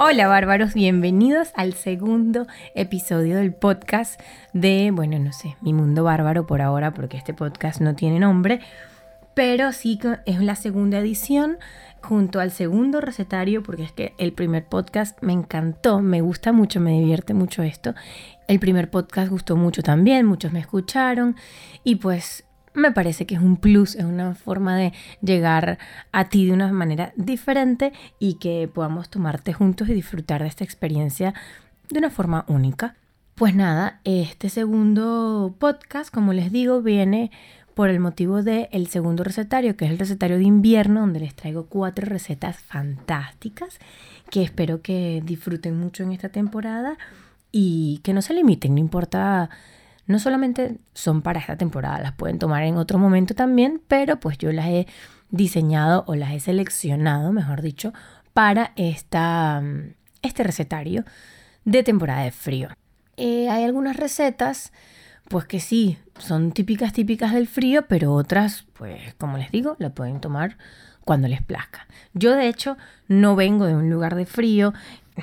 Hola bárbaros, bienvenidos al segundo episodio del podcast de, bueno, no sé, mi mundo bárbaro por ahora porque este podcast no tiene nombre, pero sí es la segunda edición junto al segundo recetario porque es que el primer podcast me encantó, me gusta mucho, me divierte mucho esto. El primer podcast gustó mucho también, muchos me escucharon y pues me parece que es un plus, es una forma de llegar a ti de una manera diferente y que podamos tomarte juntos y disfrutar de esta experiencia de una forma única. Pues nada, este segundo podcast, como les digo, viene por el motivo del el segundo recetario, que es el recetario de invierno, donde les traigo cuatro recetas fantásticas que espero que disfruten mucho en esta temporada y que no se limiten, no importa no solamente son para esta temporada, las pueden tomar en otro momento también, pero pues yo las he diseñado o las he seleccionado, mejor dicho, para esta, este recetario de temporada de frío. Eh, hay algunas recetas, pues que sí, son típicas, típicas del frío, pero otras, pues como les digo, la pueden tomar cuando les plazca. Yo de hecho no vengo de un lugar de frío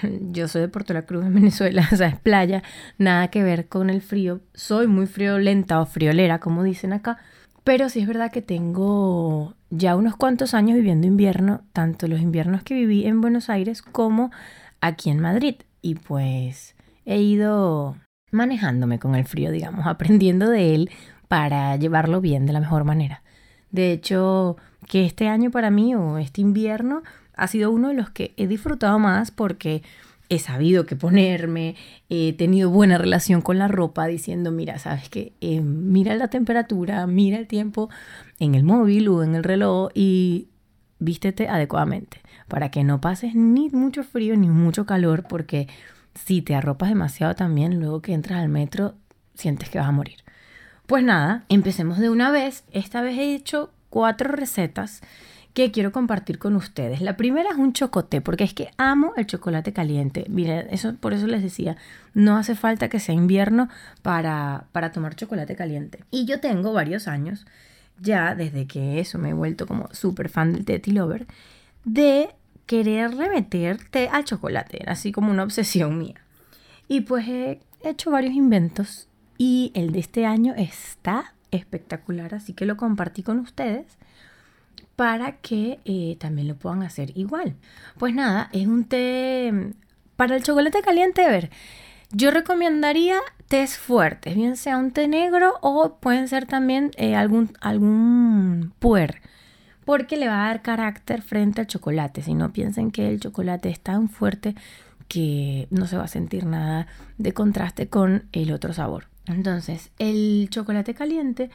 yo soy de Puerto La Cruz, en Venezuela, o sea, es playa, nada que ver con el frío. Soy muy friolenta o friolera, como dicen acá, pero sí es verdad que tengo ya unos cuantos años viviendo invierno, tanto los inviernos que viví en Buenos Aires como aquí en Madrid. Y pues he ido manejándome con el frío, digamos, aprendiendo de él para llevarlo bien de la mejor manera. De hecho, que este año para mí o este invierno ha sido uno de los que he disfrutado más porque he sabido qué ponerme, he tenido buena relación con la ropa diciendo, mira, sabes que eh, mira la temperatura, mira el tiempo en el móvil o en el reloj y vístete adecuadamente para que no pases ni mucho frío ni mucho calor porque si te arropas demasiado también, luego que entras al metro sientes que vas a morir. Pues nada, empecemos de una vez. Esta vez he hecho cuatro recetas que quiero compartir con ustedes. La primera es un chocoté, porque es que amo el chocolate caliente. Miren, eso, por eso les decía, no hace falta que sea invierno para, para tomar chocolate caliente. Y yo tengo varios años, ya desde que eso me he vuelto como súper fan del Teddy Lover, de querer remeterte al chocolate, así como una obsesión mía. Y pues he hecho varios inventos y el de este año está espectacular, así que lo compartí con ustedes para que eh, también lo puedan hacer igual. Pues nada, es un té mm, para el chocolate caliente, a ver, yo recomendaría tés fuertes, bien sea un té negro o pueden ser también eh, algún, algún puer, porque le va a dar carácter frente al chocolate. Si no piensen que el chocolate es tan fuerte que no se va a sentir nada de contraste con el otro sabor. Entonces, el chocolate caliente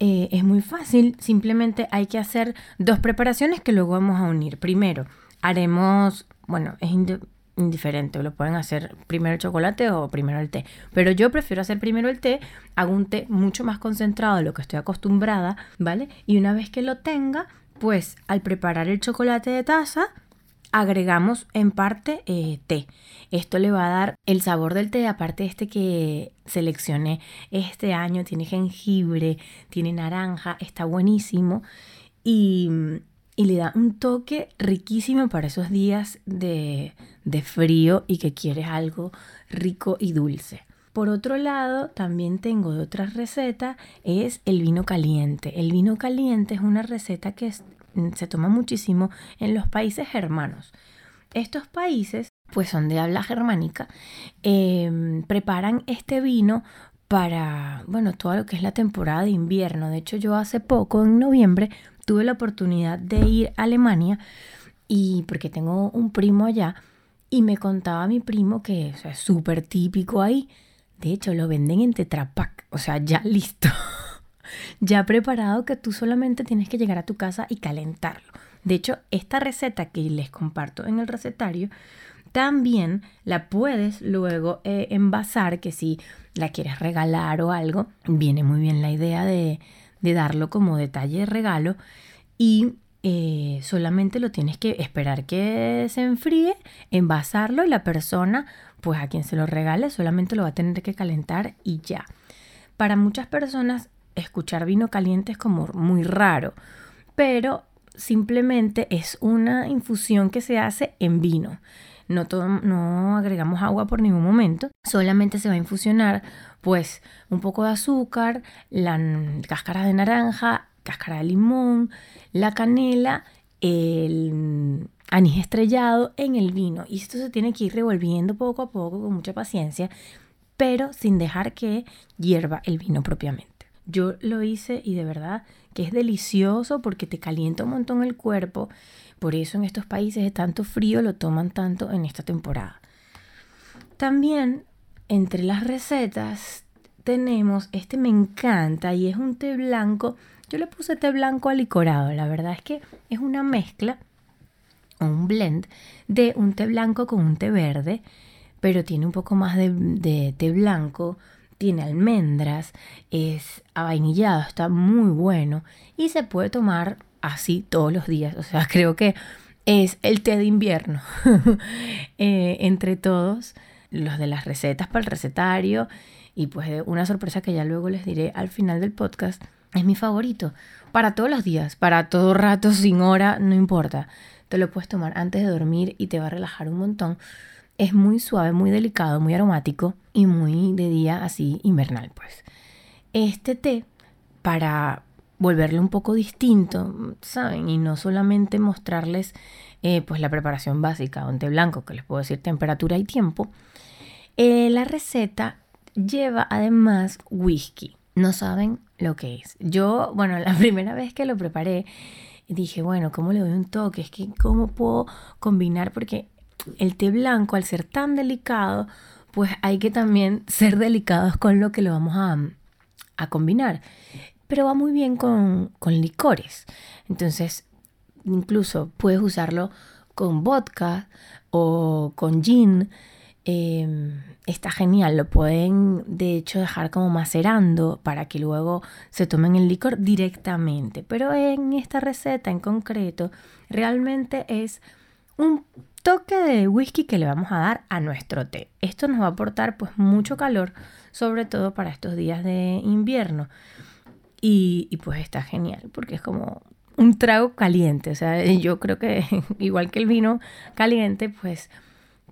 eh, es muy fácil, simplemente hay que hacer dos preparaciones que luego vamos a unir. Primero, haremos, bueno, es indiferente, lo pueden hacer primero el chocolate o primero el té, pero yo prefiero hacer primero el té, hago un té mucho más concentrado de lo que estoy acostumbrada, ¿vale? Y una vez que lo tenga, pues al preparar el chocolate de taza, agregamos en parte eh, té. Esto le va a dar el sabor del té, aparte este que seleccioné este año, tiene jengibre, tiene naranja, está buenísimo y, y le da un toque riquísimo para esos días de, de frío y que quieres algo rico y dulce. Por otro lado, también tengo de otras recetas, es el vino caliente. El vino caliente es una receta que se toma muchísimo en los países germanos. Estos países, pues son de habla germánica, em, preparan este vino para, bueno, todo lo que es la temporada de invierno. De hecho, yo hace poco, en noviembre, tuve la oportunidad de ir a Alemania y porque tengo un primo allá y me contaba mi primo que es súper típico ahí. De hecho, lo venden en Tetra o sea, ya listo. Ya preparado que tú solamente tienes que llegar a tu casa y calentarlo. De hecho, esta receta que les comparto en el recetario, también la puedes luego eh, envasar, que si la quieres regalar o algo, viene muy bien la idea de, darlo como detalle de regalo y eh, solamente lo tienes que esperar que se enfríe, envasarlo y la persona, pues a quien se lo regale, solamente lo va a tener que calentar y ya. Para muchas personas escuchar vino caliente es como muy raro, pero simplemente es una infusión que se hace en vino. no, no agregamos agua por ningún momento, solamente se va a infusionar pues un poco de azúcar, la cáscara de naranja, cáscara de limón, la canela, el anís estrellado en el vino. Y esto se tiene que ir revolviendo poco a poco con mucha paciencia, pero sin dejar que hierva el vino propiamente. Yo lo hice y de verdad que es delicioso porque te calienta un montón el cuerpo. Por eso en estos países de tanto frío lo toman tanto en esta temporada. También entre las recetas tenemos, este me encanta y es un té blanco. Yo le puse té blanco alicorado. La verdad es que es una mezcla un blend de un té blanco con un té verde, pero tiene un poco más de, té blanco, tiene almendras, es avainillado, está muy bueno y se puede tomar así todos los días. O sea, creo que es el té de invierno eh, entre todos los de las recetas para el recetario y pues una sorpresa que ya luego les diré al final del podcast es mi favorito para todos los días, para todo rato, sin hora, no importa te lo puedes tomar antes de dormir y te va a relajar un montón. Es muy suave, muy delicado, muy aromático y muy de día así invernal, pues. Este té, para volverlo un poco distinto, ¿saben? Y no solamente mostrarles eh, pues la preparación básica, un té blanco, que les puedo decir temperatura y tiempo, eh, la receta lleva además whisky. No saben lo que es. Yo, bueno, la primera vez que lo preparé, dije, bueno, ¿cómo le doy un toque? Es que, ¿cómo puedo combinar? Porque el té blanco, al ser tan delicado, pues hay que también ser delicados con lo que lo vamos a, a combinar. Pero va muy bien con, con licores. Entonces, incluso puedes usarlo con vodka o con gin Em, está genial, lo pueden de hecho dejar como macerando para que luego se tomen el licor directamente. Pero en esta receta en concreto realmente es un toque de whisky que le vamos a dar a nuestro té. Esto nos va a aportar pues mucho calor, sobre todo para estos días de invierno. Y, pues está genial porque es como un trago caliente. O sea, yo creo que igual que el vino caliente, pues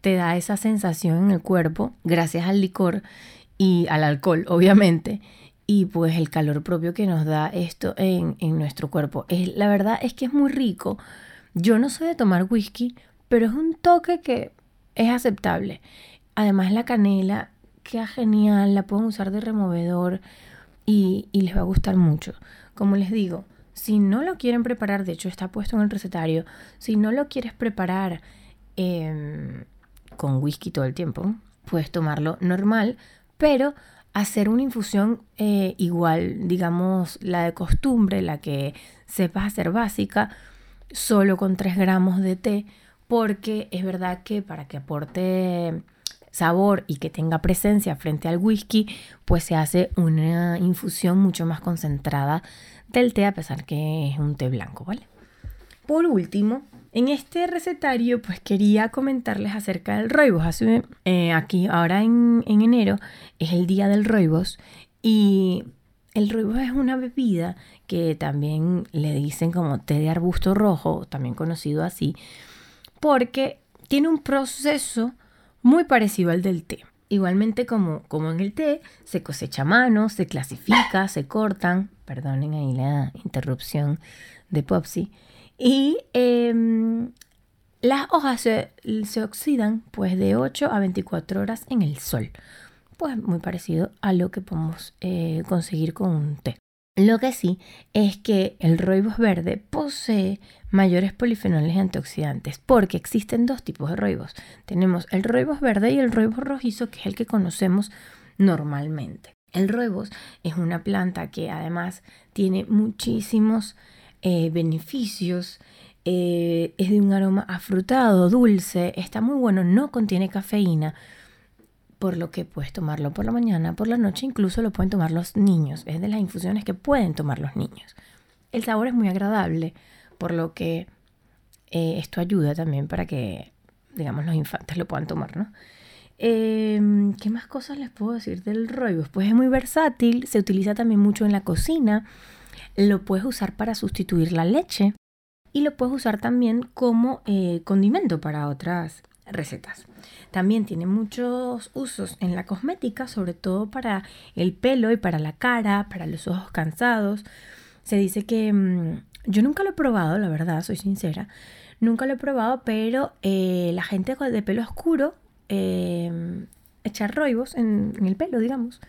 te da esa sensación en el cuerpo gracias al licor y al alcohol, obviamente, y pues el calor propio que nos da esto en, nuestro cuerpo. Es, la verdad es que es muy rico. Yo no soy de tomar whisky, pero es un toque que es aceptable. Además la canela queda genial, la pueden usar de removedor y, y les va a gustar mucho. Como les digo, si no lo quieren preparar, de hecho está puesto en el recetario, si no lo quieres preparar eh, con whisky todo el tiempo. Puedes tomarlo normal, pero hacer una infusión eh, igual, digamos, la de costumbre, la que sepas hacer básica, solo con 3 gramos de té, porque es verdad que para que aporte sabor y que tenga presencia frente al whisky, pues se hace una infusión mucho más concentrada del té, a pesar que es un té blanco, ¿vale? Por último, en este recetario, pues quería comentarles acerca del roibos. Eh, aquí, ahora en, enero, es el día del roibos y el roibos es una bebida que también le dicen como té de arbusto rojo, también conocido así, porque tiene un proceso muy parecido al del té. Igualmente como, como en el té, se cosecha a mano, se clasifica, se cortan, perdonen ahí la interrupción de Popsy, y em, las hojas se, oxidan pues de 8 a 24 horas en el sol. Pues muy parecido a lo que podemos eh, conseguir con un té. Lo que sí es que el roibos verde posee mayores polifenoles y antioxidantes porque existen dos tipos de roibos. Tenemos el roibos verde y el roibos rojizo que es el que conocemos normalmente. El roibos es una planta que además tiene muchísimos eh, beneficios. Eh, es de un aroma afrutado, dulce, está muy bueno, no contiene cafeína, por lo que puedes tomarlo por la mañana, por la noche, incluso lo pueden tomar los niños. Es de las infusiones que pueden tomar los niños. El sabor es muy agradable, por lo que eh, esto ayuda también para que, digamos, los infantes lo puedan tomar, ¿no? Em, ¿Qué más cosas les puedo decir del roibos? Pues es muy versátil, se utiliza también mucho en la cocina lo puedes usar para sustituir la leche y lo puedes usar también como eh, condimento para otras recetas. También tiene muchos usos en la cosmética, sobre todo para el pelo y para la cara, para los ojos cansados. Se dice que mm, yo nunca lo he probado, la verdad, soy sincera. Nunca lo he probado, pero eh, la gente de pelo oscuro, eh, echar roibos en, el pelo, digamos,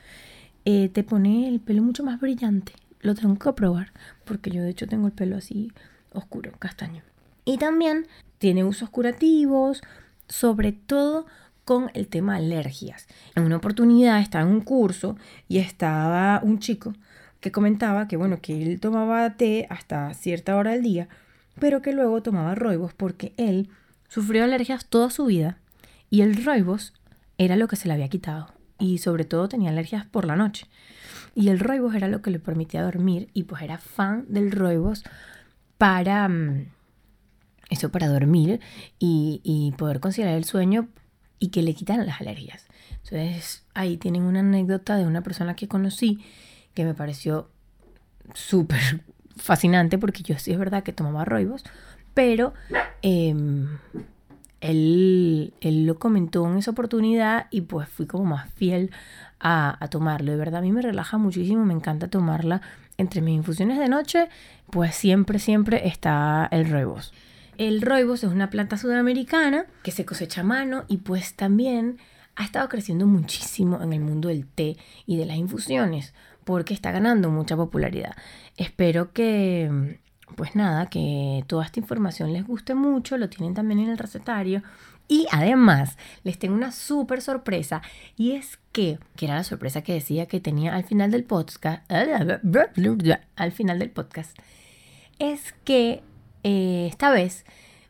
eh, te pone el pelo mucho más brillante. Lo tengo que probar, porque yo de hecho tengo el pelo así oscuro, castaño. Y también tiene usos curativos, sobre todo con el tema alergias. En una oportunidad estaba en un curso y estaba un chico que comentaba que bueno, que él tomaba té hasta cierta hora del día, pero que luego tomaba roibos porque él sufrió alergias toda su vida y el roibos era lo que se le había quitado y sobre todo tenía alergias por la noche. Y el roibos era lo que le permitía dormir y pues era fan del roibos para eso, para dormir y, y poder conciliar el sueño y que le quitaran las alergias. Entonces ahí tienen una anécdota de una persona que conocí que me pareció súper fascinante porque yo sí es verdad que tomaba roibos, pero em, él, él, lo comentó en esa oportunidad y pues fui como más fiel a, a, tomarlo. De verdad a mí me relaja muchísimo, me encanta tomarla. Entre mis infusiones de noche, pues siempre, siempre está el roibos. El roibos es una planta sudamericana que se cosecha a mano y pues también ha estado creciendo muchísimo en el mundo del té y de las infusiones porque está ganando mucha popularidad. Espero que, pues nada, que toda esta información les guste mucho, lo tienen también en el recetario. Y además, les tengo una súper sorpresa y es que, que era la sorpresa que decía que tenía al final del podcast, al final del podcast, es que eh, esta vez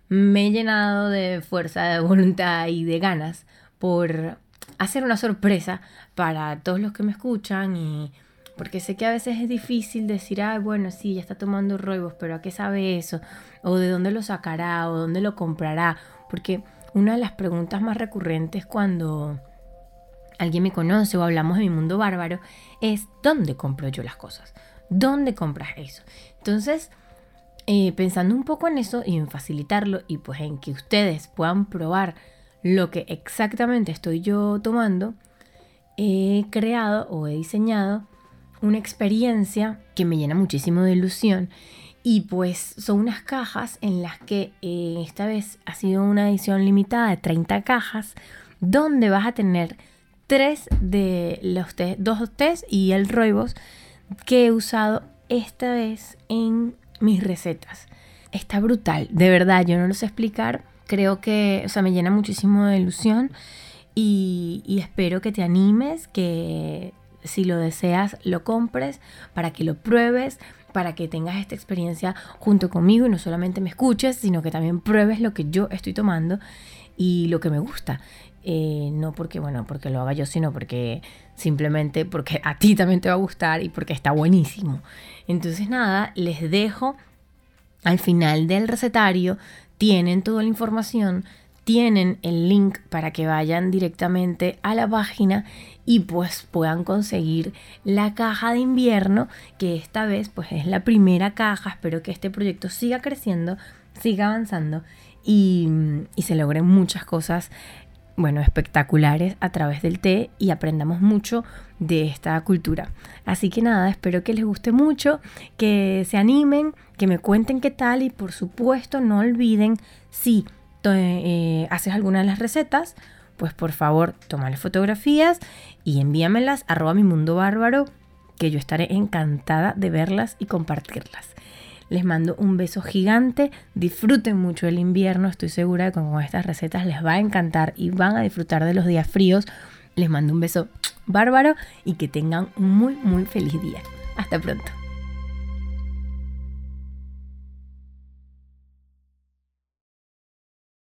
me he llenado de fuerza, de voluntad y de ganas por hacer una sorpresa para todos los que me escuchan y porque sé que a veces es difícil decir, ah, bueno, sí, ya está tomando roibos, pero ¿a qué sabe eso? O de dónde lo sacará, o dónde lo comprará. Porque una de las preguntas más recurrentes cuando alguien me conoce o hablamos de mi mundo bárbaro es, ¿dónde compro yo las cosas? ¿Dónde compras eso? Entonces, eh, pensando un poco en eso y en facilitarlo y pues en que ustedes puedan probar lo que exactamente estoy yo tomando, he creado o he diseñado una experiencia que me llena muchísimo de ilusión. Y pues son unas cajas en las que eh, esta vez ha sido una edición limitada de 30 cajas, donde vas a tener tres de los test, dos test y el roibos que he usado esta vez en mis recetas. Está brutal, de verdad, yo no lo sé explicar. Creo que, o sea, me llena muchísimo de ilusión y, y espero que te animes, que si lo deseas, lo compres, para que lo pruebes, para que tengas esta experiencia junto conmigo y no solamente me escuches, sino que también pruebes lo que yo estoy tomando y lo que me gusta. Eh, no porque, bueno, porque lo haga yo, sino porque simplemente porque a ti también te va a gustar y porque está buenísimo. Entonces, nada, les dejo al final del recetario, tienen toda la información, tienen el link para que vayan directamente a la página y pues puedan conseguir la caja de invierno que esta vez pues es la primera caja espero que este proyecto siga creciendo siga avanzando y, y se logren muchas cosas bueno, espectaculares a través del té y aprendamos mucho de esta cultura. Así que nada, espero que les guste mucho, que se animen, que me cuenten qué tal y por supuesto no olviden si eh, haces alguna de las recetas, pues por favor, tómale fotografías y envíamelas arroba mi mundo bárbaro, que yo estaré encantada de verlas y compartirlas. Les mando un beso gigante, disfruten mucho el invierno, estoy segura que con estas recetas les va a encantar y van a disfrutar de los días fríos. Les mando un beso bárbaro y que tengan un muy muy feliz día. Hasta pronto.